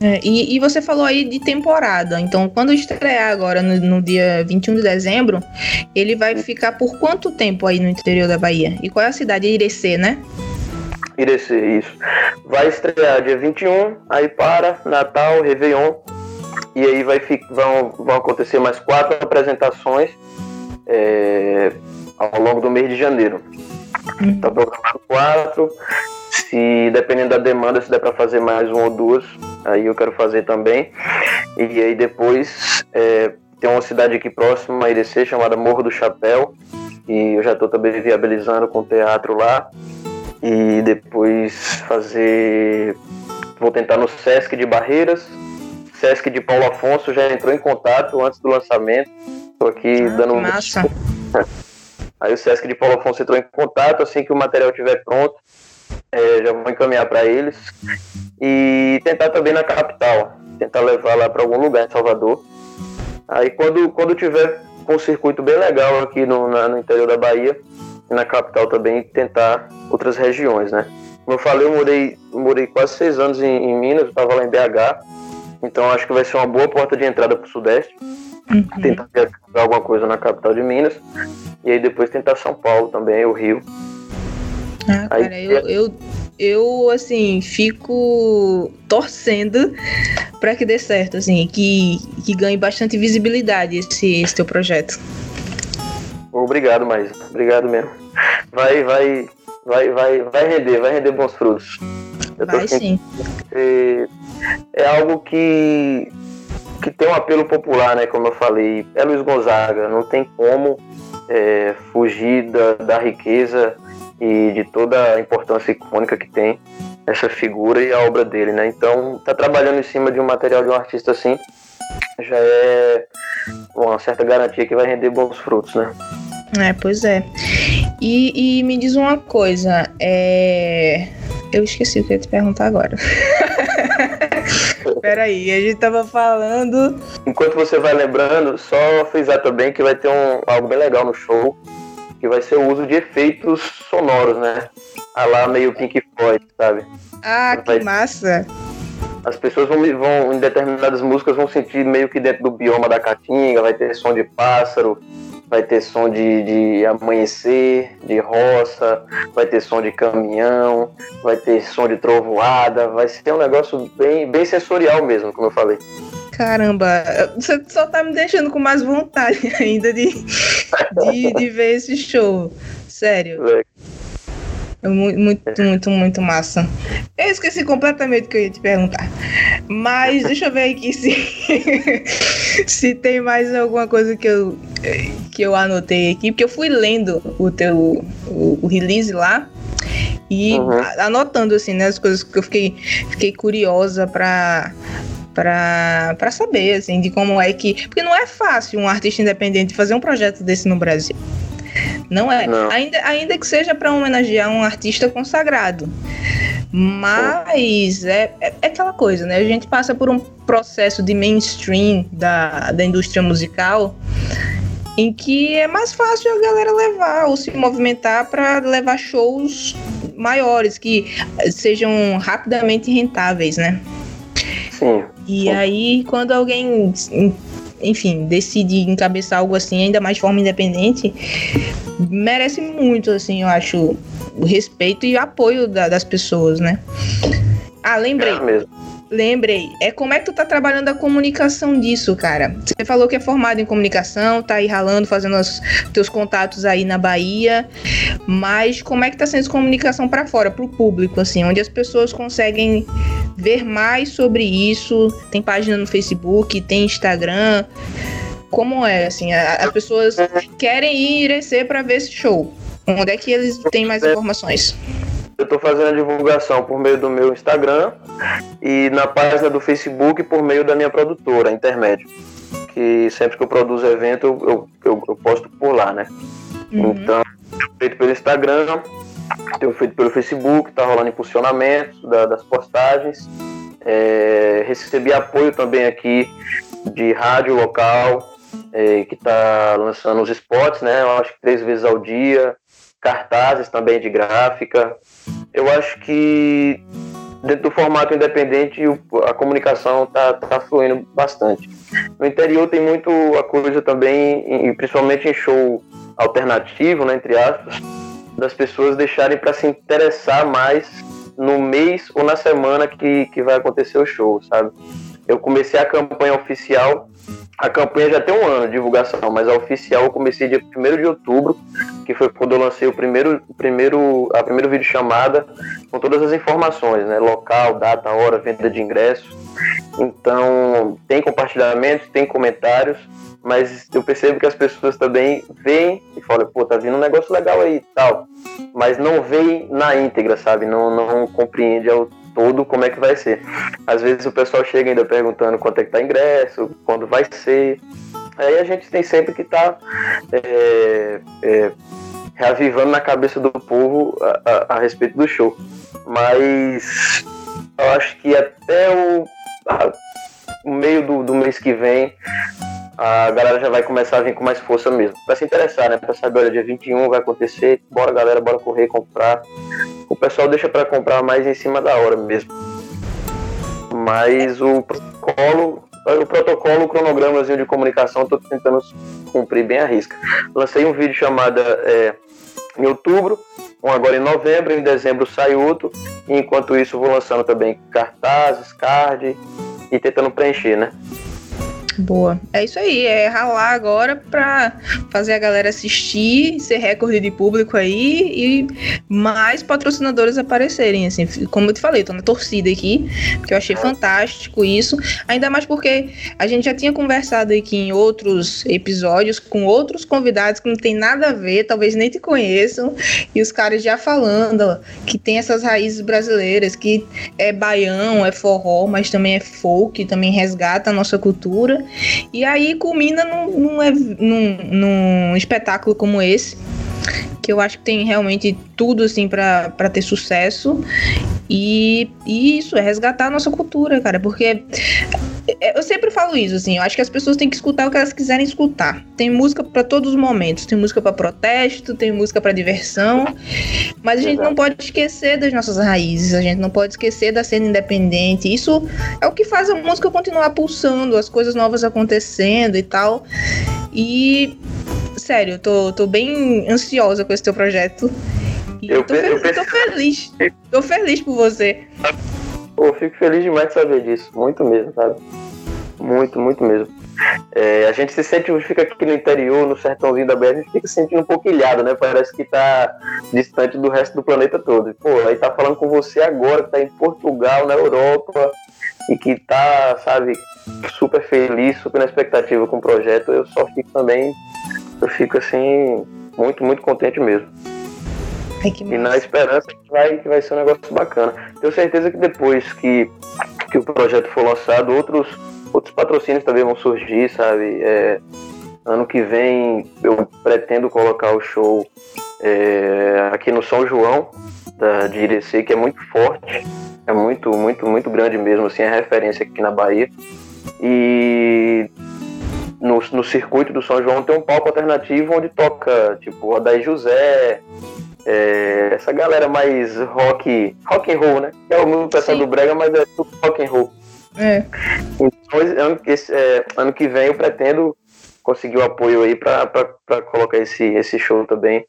É, e, e, você falou aí de temporada. Então, quando estrear agora no, no, dia 21 de dezembro, ele vai ficar por quanto tempo aí no interior da Bahia? E qual é a cidade? Irecê, né? Irecê, isso. Vai estrear dia 21, aí para Natal, Réveillon. E aí vai, vão, vão acontecer mais quatro apresentações é, ao longo do mês de janeiro. Está uhum. programado quatro. Se dependendo da demanda, se der para fazer mais uma ou duas, aí eu quero fazer também. E aí depois é, tem uma cidade aqui próxima a Irecê chamada Morro do Chapéu, e eu já estou também viabilizando com teatro lá. E depois fazer. Vou tentar no Sesc de Barreiras. Sesc de Paulo Afonso já entrou em contato antes do lançamento. Estou aqui ah, dando um. Massa. Aí o Sesc de Paulo Afonso entrou em contato assim que o material estiver pronto é, já vou encaminhar para eles e tentar também na capital, tentar levar lá para algum lugar em Salvador. Aí quando, quando tiver com um circuito bem legal aqui no, na, no interior da Bahia, e na capital também tentar outras regiões, né? Como eu falei, eu morei, morei quase seis anos em, em Minas, estava lá em BH. Então acho que vai ser uma boa porta de entrada para o Sudeste. Uhum. Tentar alguma coisa na capital de Minas. E aí depois tentar São Paulo também, o Rio. Ah, cara, aí, eu, eu, eu, assim, fico torcendo para que dê certo, assim, que, que ganhe bastante visibilidade esse, esse teu projeto. Obrigado, mais Obrigado mesmo. Vai, vai, vai, vai, vai render, vai render bons frutos. vai sim. É, é algo que que tem um apelo popular, né? Como eu falei, é Luiz Gonzaga, não tem como é, fugir da, da riqueza e de toda a importância icônica que tem essa figura e a obra dele, né? Então, tá trabalhando em cima de um material de um artista assim já é uma certa garantia que vai render bons frutos, né? É, pois é. E, e me diz uma coisa, é... eu esqueci o que eu ia te perguntar agora. Peraí, a gente tava falando. Enquanto você vai lembrando, só frisar também que vai ter um, algo bem legal no show, que vai ser o uso de efeitos sonoros, né? A lá meio Pink Floyd, sabe? Ah, vai... que massa! As pessoas vão, vão, em determinadas músicas, vão sentir meio que dentro do bioma da caatinga, vai ter som de pássaro, vai ter som de, de amanhecer, de roça, vai ter som de caminhão, vai ter som de trovoada, vai ser um negócio bem, bem sensorial mesmo, como eu falei. Caramba, você só tá me deixando com mais vontade ainda de, de, de ver esse show. Sério. É. Muito, muito, muito, muito massa. Eu esqueci completamente o que eu ia te perguntar. Mas deixa eu ver aqui se, se tem mais alguma coisa que eu, que eu anotei aqui, porque eu fui lendo o teu o, o release lá e uhum. anotando assim, né, as coisas que eu fiquei, fiquei curiosa para para saber assim de como é que, porque não é fácil um artista independente fazer um projeto desse no Brasil. Não é. Não. Ainda, ainda que seja para homenagear um artista consagrado. Mas é, é, é, aquela coisa, né? A gente passa por um processo de mainstream da, da indústria musical em que é mais fácil a galera levar ou se movimentar para levar shows maiores que sejam rapidamente rentáveis, né? Sim. E aí, quando alguém enfim, decide encabeçar algo assim, ainda mais de forma independente, merece muito, assim, eu acho, o respeito e o apoio da, das pessoas, né? Ah, lembrei. É mesmo. Lembrei. É como é que tu tá trabalhando a comunicação disso, cara? Você falou que é formado em comunicação, tá aí ralando, fazendo os teus contatos aí na Bahia, mas como é que tá sendo essa comunicação para fora, pro público, assim, onde as pessoas conseguem ver mais sobre isso? Tem página no Facebook, tem Instagram. Como é, assim, as pessoas querem ir irecer para ver esse show. Onde é que eles têm mais informações? Eu estou fazendo a divulgação por meio do meu Instagram e na página do Facebook por meio da minha produtora, Intermédio. Que sempre que eu produzo evento, eu, eu, eu posto por lá, né? Uhum. Então, feito pelo Instagram, tenho feito pelo Facebook, tá rolando impulsionamento da, das postagens. É, recebi apoio também aqui de rádio local, é, que está lançando os spots, né? Eu acho que três vezes ao dia, cartazes também de gráfica. Eu acho que dentro do formato independente a comunicação está tá fluindo bastante. No interior tem muito a coisa também, principalmente em show alternativo, né, entre aspas, das pessoas deixarem para se interessar mais no mês ou na semana que, que vai acontecer o show, sabe? Eu comecei a campanha oficial a campanha já tem um ano de divulgação, mas a oficial eu comecei dia 1 de outubro, que foi quando eu lancei o primeiro, primeiro, a primeiro vídeo chamada com todas as informações, né? Local, data, hora, venda de ingressos. Então, tem compartilhamentos, tem comentários, mas eu percebo que as pessoas também veem e falam, pô, tá vindo um negócio legal aí e tal. Mas não veem na íntegra, sabe? Não, não compreende ao todo como é que vai ser. Às vezes o pessoal chega ainda perguntando quanto é que tá ingresso, quando vai ser. Aí a gente tem sempre que tá, é, é, reavivando na cabeça do povo a, a, a, respeito do show. Mas eu acho que até o, a, o meio do, do mês que vem a galera já vai começar a vir com mais força mesmo. Pra se interessar, né? Pra saber, olha, dia 21 vai acontecer, bora galera, bora correr, comprar. O pessoal deixa para comprar mais em cima da hora mesmo. Mas o protocolo, o protocolo, o cronogramazinho de comunicação, estou tentando cumprir bem a risca. Lancei um vídeo chamado é, em outubro, um agora em novembro, em dezembro sai outro, e enquanto isso vou lançando também cartazes, card e tentando preencher, né? Boa. É isso aí, é ralar agora pra fazer a galera assistir, ser recorde de público aí e mais patrocinadores aparecerem, assim. Como eu te falei, tô na torcida aqui, que eu achei fantástico isso. Ainda mais porque a gente já tinha conversado aqui em outros episódios com outros convidados que não tem nada a ver, talvez nem te conheçam, e os caras já falando que tem essas raízes brasileiras, que é baião, é forró, mas também é folk, também resgata a nossa cultura. E aí culmina num, num, num, num espetáculo como esse, que eu acho que tem realmente tudo assim para ter sucesso. E, e, isso, é resgatar a nossa cultura, cara, porque é, eu sempre falo isso, assim, eu acho que as pessoas têm que escutar o que elas quiserem escutar. Tem música para todos os momentos, tem música para protesto, tem música para diversão, mas a gente não pode esquecer das nossas raízes, a gente não pode esquecer da cena independente. Isso é o que faz a música continuar pulsando, as coisas novas acontecendo e tal. E sério, eu tô, tô bem ansiosa com esse teu projeto. E eu, tô, eu, eu tô feliz. Tô feliz por você. Pô, fico feliz demais de saber disso. Muito mesmo, sabe? Muito, muito mesmo. É, a gente se sente, fica aqui no interior, no sertãozinho da Bahia, a gente fica se sentindo um pouco ilhado, né? Parece que tá distante do resto do planeta todo. Pô, aí tá falando com você agora, que tá em Portugal, na Europa, e que tá, sabe, super feliz, super na expectativa com o projeto. Eu só fico também, eu fico assim, muito, muito contente mesmo. Ai, e na esperança que vai, que vai ser um negócio bacana. Tenho certeza que depois que, que o projeto for lançado, outros, outros patrocínios também vão surgir, sabe? É, ano que vem eu pretendo colocar o show é, aqui no São João, da, de Irecê, que é muito forte, é muito, muito, muito grande mesmo, assim, é referência aqui na Bahia. E no, no circuito do São João tem um palco alternativo onde toca, tipo, Odaí José, é, essa galera mais rock, rock and roll, né? É o mesmo pessoal do Brega, mas é tudo rock and roll. É. Então, ano, esse, é, ano que vem eu pretendo conseguir o apoio aí para colocar esse, esse show também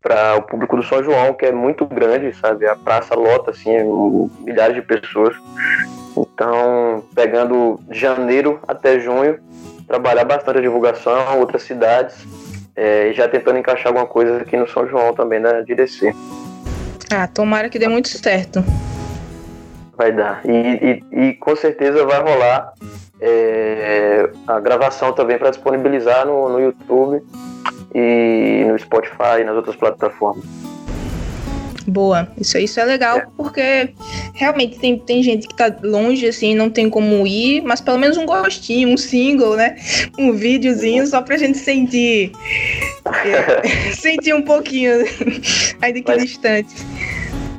para o público do São João, que é muito grande, sabe? A praça lota, assim, é milhares de pessoas. Então, pegando janeiro até junho, trabalhar bastante a divulgação, outras cidades é, já tentando encaixar alguma coisa aqui no São João também da DC. Ah, tomara que dê muito certo. Vai dar. E, e, e com certeza vai rolar é, a gravação também para disponibilizar no, no YouTube e no Spotify e nas outras plataformas. Boa, isso, isso é legal, é. porque realmente tem, tem gente que tá longe, assim, não tem como ir, mas pelo menos um gostinho, um single, né? Um videozinho só pra gente sentir. é, sentir um pouquinho, ainda que mas, distante.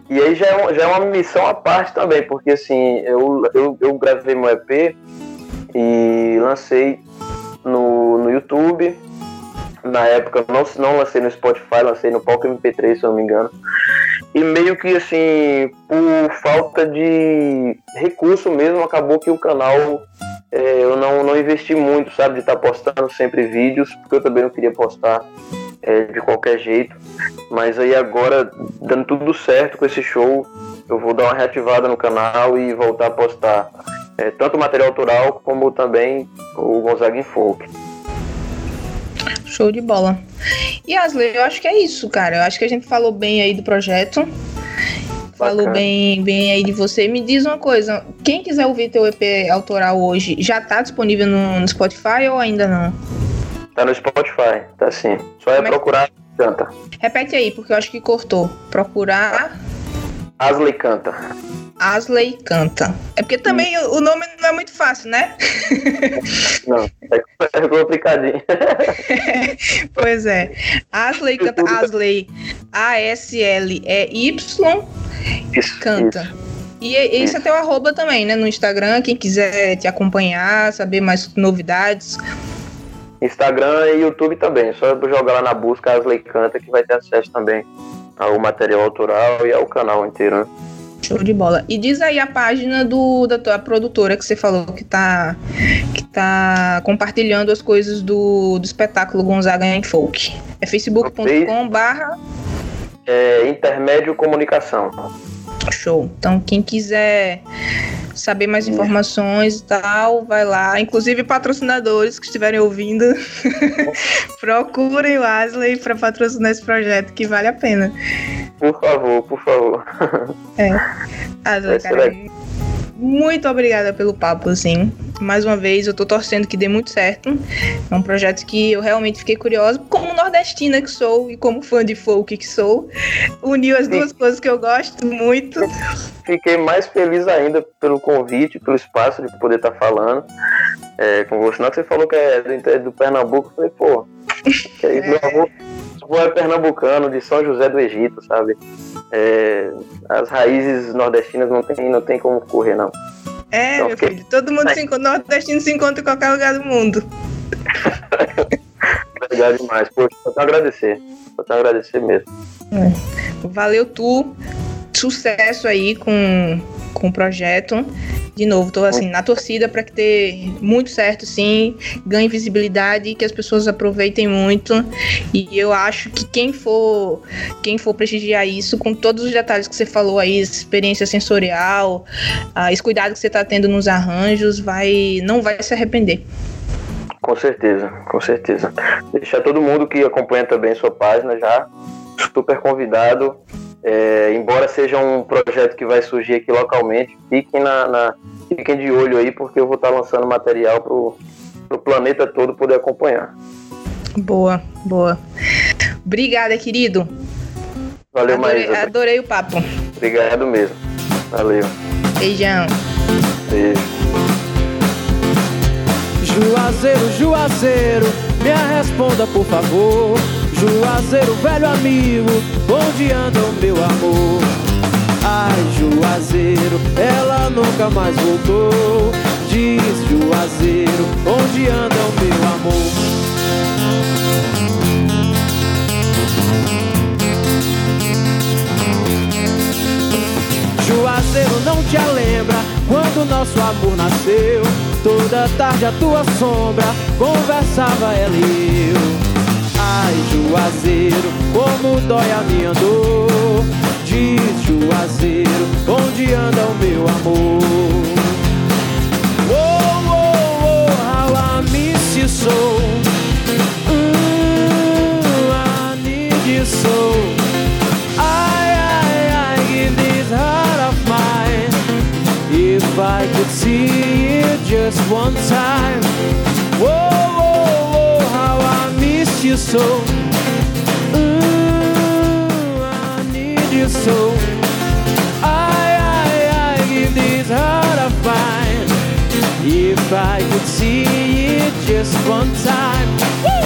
E aí já é, já é uma missão à parte também, porque assim, eu, eu, eu gravei meu EP e lancei no, no YouTube na época não, não lancei no Spotify, lancei no Palco MP3, se eu não me engano. E meio que assim, por falta de recurso mesmo, acabou que o canal é, eu não, não investi muito, sabe, de estar tá postando sempre vídeos, porque eu também não queria postar é, de qualquer jeito. Mas aí agora, dando tudo certo com esse show, eu vou dar uma reativada no canal e voltar a postar é, tanto material autoral como também o Gonzaga em Folk. Show de bola. E Asley, eu acho que é isso, cara. Eu acho que a gente falou bem aí do projeto. Falou bem, bem aí de você. Me diz uma coisa, quem quiser ouvir teu EP autoral hoje, já tá disponível no, no Spotify ou ainda não? Tá no Spotify, tá sim. Só é, é procurar Canta. Repete aí, porque eu acho que cortou. Procurar. Asley Canta. Asley Canta. É porque também o nome não é muito fácil, né? Não, é complicadinho. pois é. Asley Canta. Asley. A-S-L-E-Y. Canta. Isso. E esse é teu arroba também, né? No Instagram, quem quiser te acompanhar, saber mais novidades. Instagram e YouTube também. Só jogar lá na busca Asley Canta que vai ter acesso também ao material autoral e ao canal inteiro, né? Show de bola. E diz aí a página do, da tua produtora que você falou que tá, que tá compartilhando as coisas do, do espetáculo Gonzaga em Folk. É facebook.com barra... É, Intermédio Comunicação. Show. Então, quem quiser saber mais informações e tal, vai lá. Inclusive, patrocinadores que estiverem ouvindo, procurem o Asley para patrocinar esse projeto, que vale a pena. Por favor, por favor. É. Asley, cara, muito obrigada pelo papo, assim. Mais uma vez, eu tô torcendo que dê muito certo. É um projeto que eu realmente fiquei curiosa, como nordestina que sou e como fã de folk que sou. Uniu as duas coisas que eu gosto muito. Fiquei mais feliz ainda pelo convite, pelo espaço de poder estar tá falando é, com você. Não que você falou que é do, do Pernambuco, eu falei, pô, que aí, é. meu avô, avô é pernambucano, de São José do Egito, sabe? É, as raízes nordestinas não tem, não tem como correr, não. É, então, meu filho, todo mundo se encontra, nordestino se encontra em qualquer lugar do mundo. Obrigado demais. Poxa, só te agradecer. Só te agradecer mesmo. É. Valeu tu. Sucesso aí com, com o projeto de novo, tô assim, na torcida para que dê muito certo, sim, ganhe visibilidade, que as pessoas aproveitem muito. E eu acho que quem for, quem for prestigiar isso, com todos os detalhes que você falou aí, experiência sensorial, uh, esse cuidado que você tá tendo nos arranjos, vai, não vai se arrepender. Com certeza, com certeza. Deixar todo mundo que acompanha também sua página já super convidado é, embora seja um projeto que vai surgir aqui localmente, fiquem, na, na fiquem de olho aí, porque eu vou estar lançando material para o planeta todo poder acompanhar. Boa, boa. Obrigada, querido. Valeu, adorei, mais. Adorei o papo. Obrigado mesmo. Valeu. Beijão. Beijo. Juazeiro, Juazeiro, me responda por favor. Juazeiro, velho amigo, onde anda o meu amor? Ai, Juazeiro, ela nunca mais voltou. Diz Juazeiro, onde anda o meu amor? Juazeiro não te lembra quando nosso amor nasceu. Toda tarde a tua sombra conversava ela e eu. Ai, Juazeiro, como dói a minha dor. Diz Juazeiro, onde anda o meu amor? Oh, oh, oh, I miss you so. Mm, I need you so. I, I, I give this heart of mine. If I could see it just one time. Whoa you so. Ooh, I need you so. I, I, I give this heart a find. If I could see it just one time. Woo!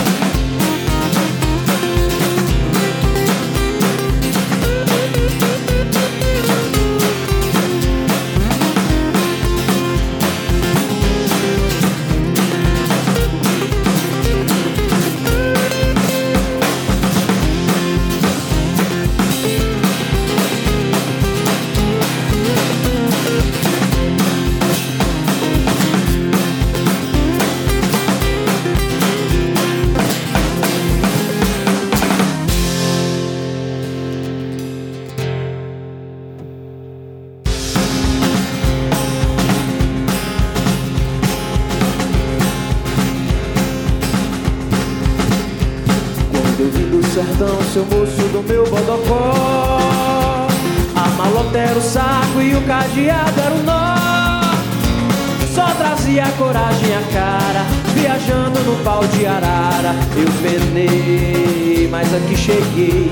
Saco o cadeado era o nó. Só trazia coragem a cara, viajando no pau de arara. Eu penei, mas aqui cheguei.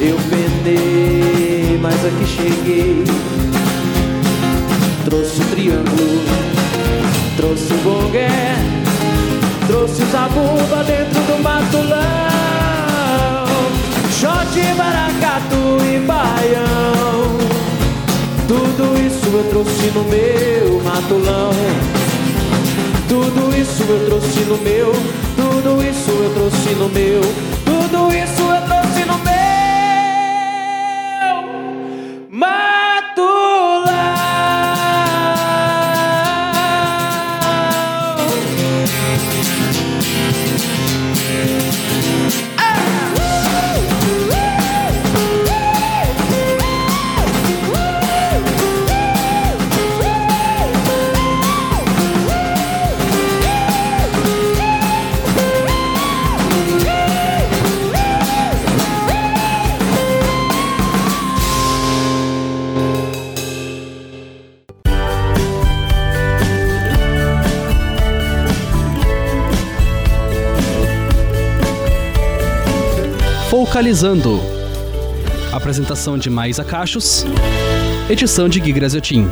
Eu penei, mas aqui cheguei. Trouxe o triângulo, trouxe o gongué, trouxe o zabumba dentro do matulão. Xote, maracatu e baião Tudo isso eu trouxe no meu matulão. Tudo isso eu trouxe no meu Tudo isso eu trouxe no meu Focalizando. Apresentação de Maísa Cachos. Edição de Gui Graziotin.